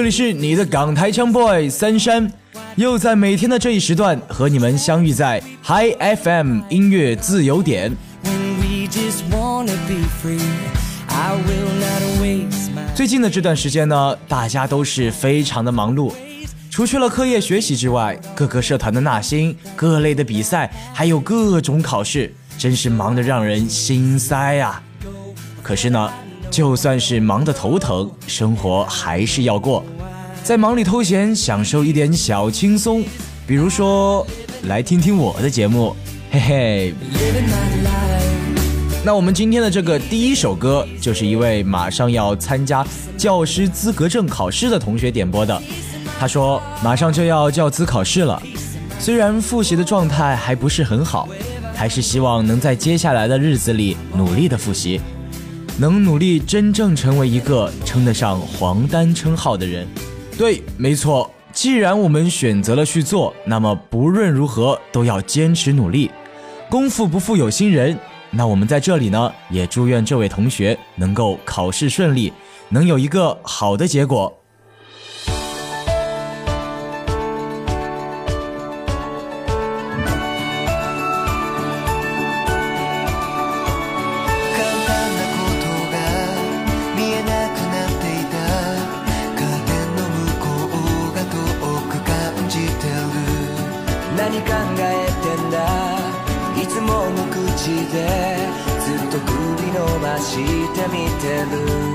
这里是你的港台腔 boy 三山，又在每天的这一时段和你们相遇在 Hi FM 音乐自由点。最近的这段时间呢，大家都是非常的忙碌，除去了课业学习之外，各个社团的纳新、各类的比赛，还有各种考试，真是忙得让人心塞啊。可是呢，就算是忙得头疼，生活还是要过，在忙里偷闲，享受一点小轻松，比如说来听听我的节目，嘿嘿。那我们今天的这个第一首歌，就是一位马上要参加教师资格证考试的同学点播的。他说，马上就要教资考试了，虽然复习的状态还不是很好，还是希望能在接下来的日子里努力的复习，能努力真正成为一个称得上黄丹称号的人。对，没错，既然我们选择了去做，那么不论如何都要坚持努力。功夫不负有心人。那我们在这里呢，也祝愿这位同学能够考试顺利，能有一个好的结果。て見てる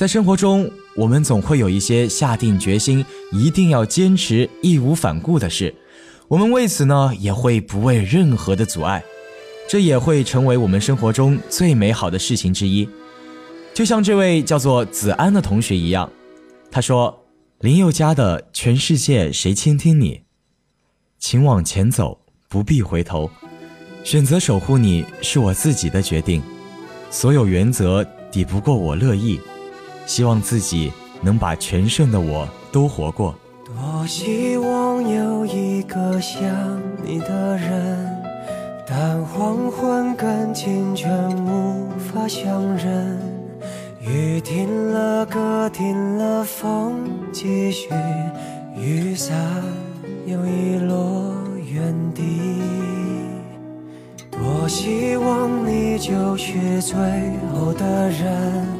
在生活中，我们总会有一些下定决心一定要坚持、义无反顾的事，我们为此呢也会不畏任何的阻碍，这也会成为我们生活中最美好的事情之一。就像这位叫做子安的同学一样，他说：“林宥嘉的《全世界谁倾听你》，请往前走，不必回头，选择守护你是我自己的决定，所有原则抵不过我乐意。”希望自己能把全盛的我都活过。多希望有一个像你的人，但黄昏跟清晨无法相认。雨停了，歌停了，风继续，雨伞又遗落原地。多希望你就是最后的人。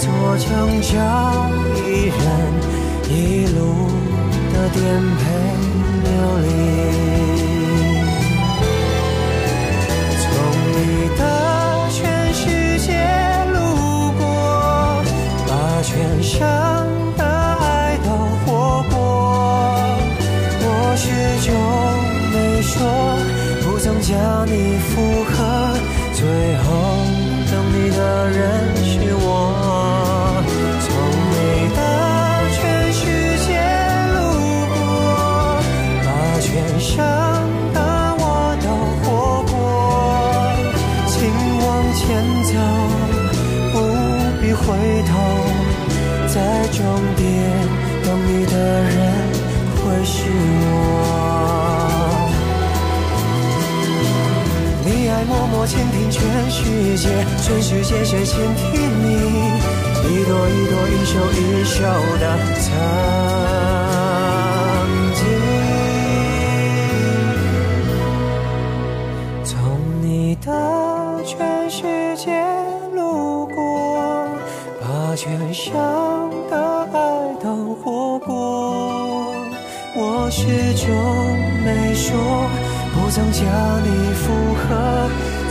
座城郊，一人，一路的颠沛流离。倾听全世界，全世界谁倾听你？一朵一朵，一首一首的曾经。从你的全世界路过，把全盛的爱都活过。我始终没说。不曾将你附和，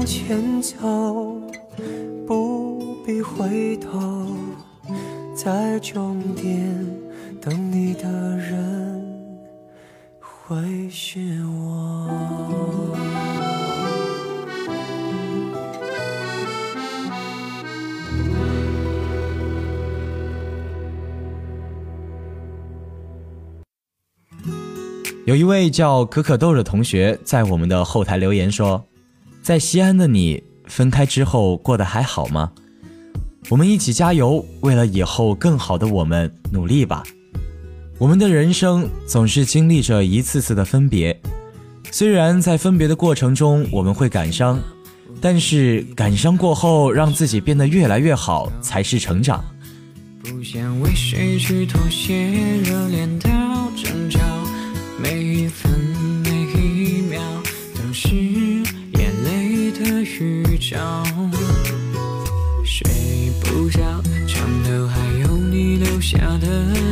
往前走，不必回头，在终点等你的人会是我。有一位叫可可豆的同学在我们的后台留言说。在西安的你分开之后过得还好吗？我们一起加油，为了以后更好的我们努力吧。我们的人生总是经历着一次次的分别，虽然在分别的过程中我们会感伤，但是感伤过后让自己变得越来越好才是成长。”不想为谁去妥协，热恋到争吵，每一分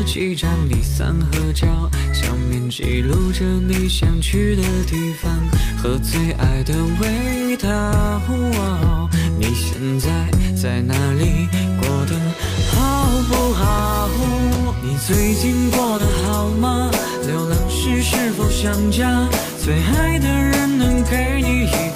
几张离散合照，上面记录着你想去的地方和最爱的味道。你现在在哪里？过得好不好？你最近过得好吗？流浪时是否想家？最爱的人能给你一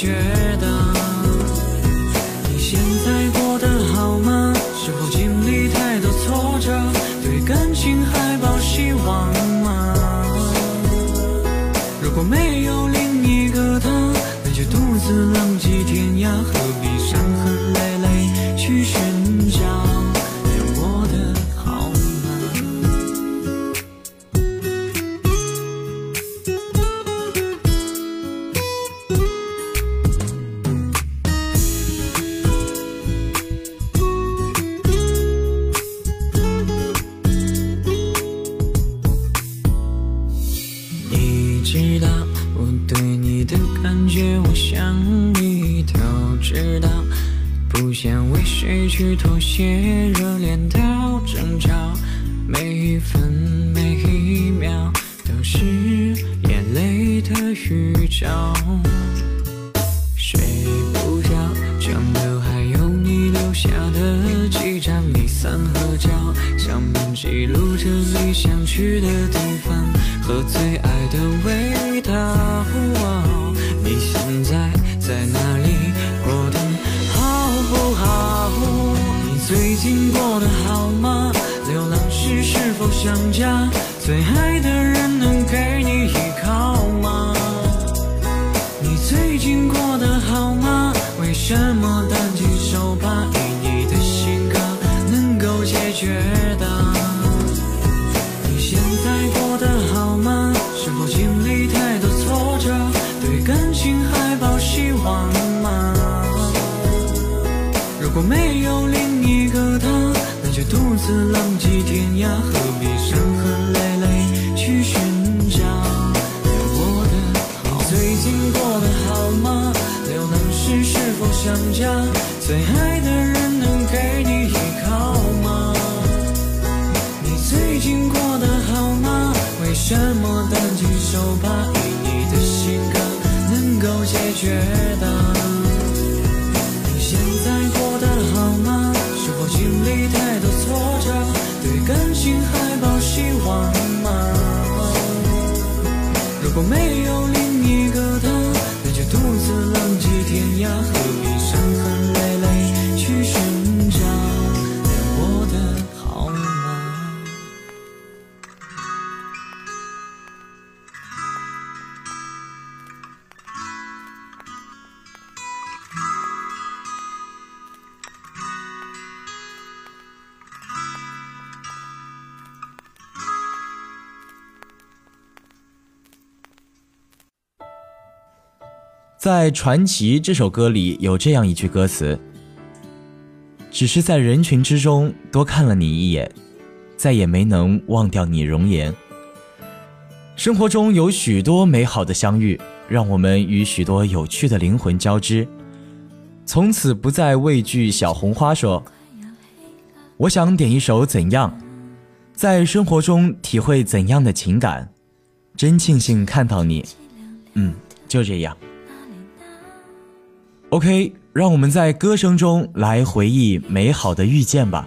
雪和最爱的味道。你现在在哪里？过得好不好？你最近过得好吗？流浪时是否想家？最爱浪迹天涯，何必伤痕累累去寻找？我的好。最近过得好吗？流浪时是否想家？最爱没有在《传奇》这首歌里有这样一句歌词：“只是在人群之中多看了你一眼，再也没能忘掉你容颜。”生活中有许多美好的相遇，让我们与许多有趣的灵魂交织，从此不再畏惧小红花说：“我想点一首《怎样》，在生活中体会怎样的情感，真庆幸看到你。”嗯，就这样。OK，让我们在歌声中来回忆美好的遇见吧。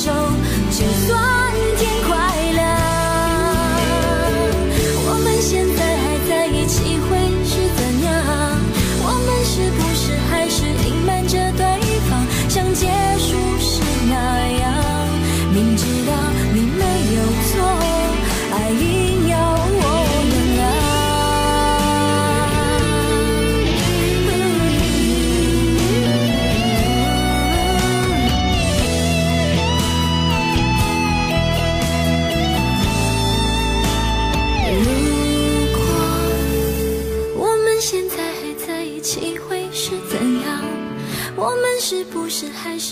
手，就算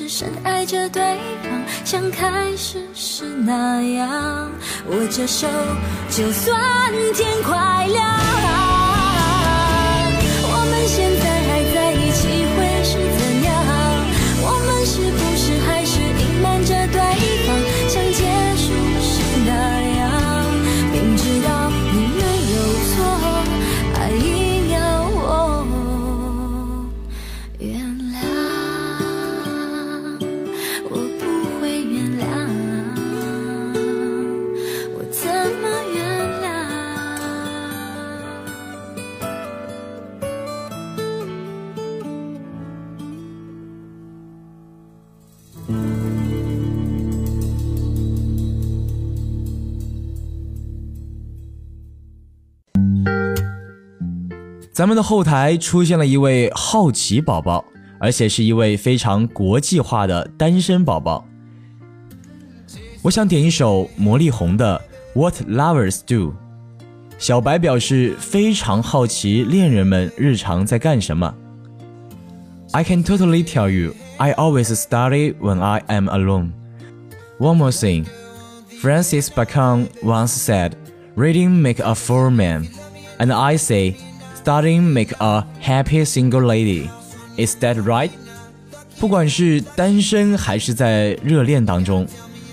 深爱着对方，像开始时那样？握着手，就算天快亮。我们现在咱们的后台出现了一位好奇宝宝，而且是一位非常国际化的单身宝宝。我想点一首魔力红的《What Lovers Do》。小白表示非常好奇恋人们日常在干什么。I can totally tell you, I always study when I am alone. One more thing, Francis Bacon once said, "Reading make a fool man," and I say, "Studying make a happy single lady." Is that right? 不管是单身还是在热恋当中，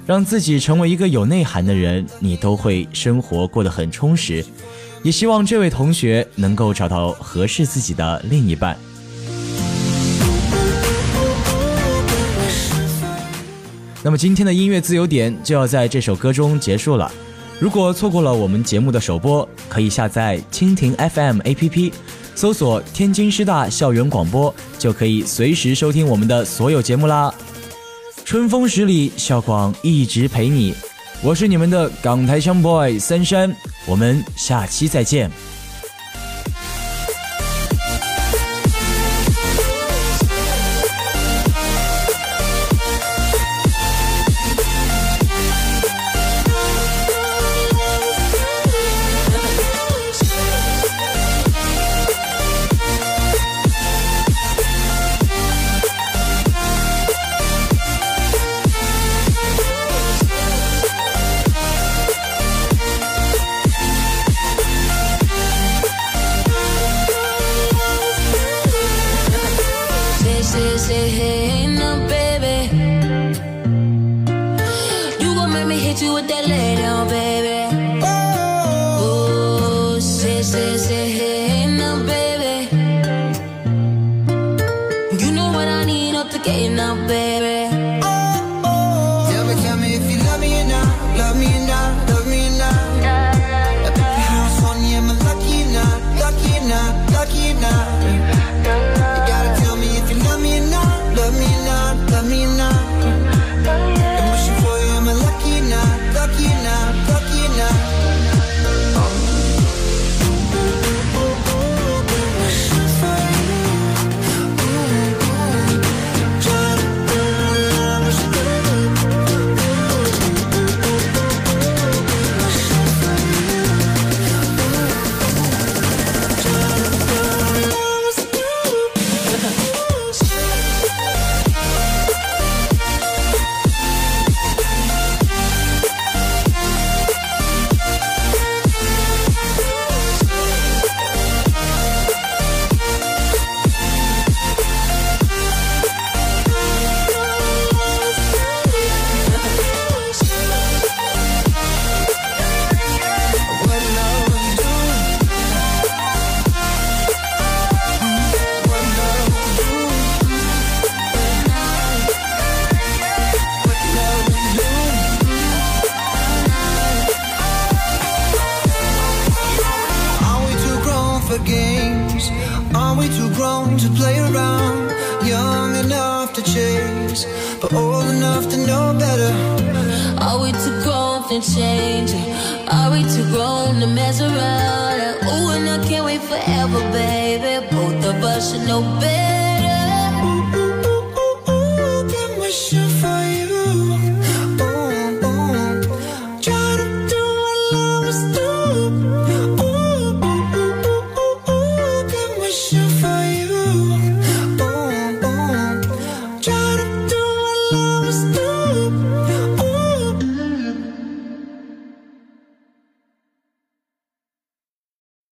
让自己成为一个有内涵的人，你都会生活过得很充实。也希望这位同学能够找到合适自己的另一半。那么今天的音乐自由点就要在这首歌中结束了。如果错过了我们节目的首播，可以下载蜻蜓 FM APP，搜索“天津师大校园广播”，就可以随时收听我们的所有节目啦。春风十里，校广一直陪你。我是你们的港台腔 boy 三山，我们下期再见。is it. Are we too grown to play around? Young enough to chase, but old enough to know better. Are we too grown to change? Are we too grown to mess around? Ooh, and I can't wait forever, baby. Both of us should know better.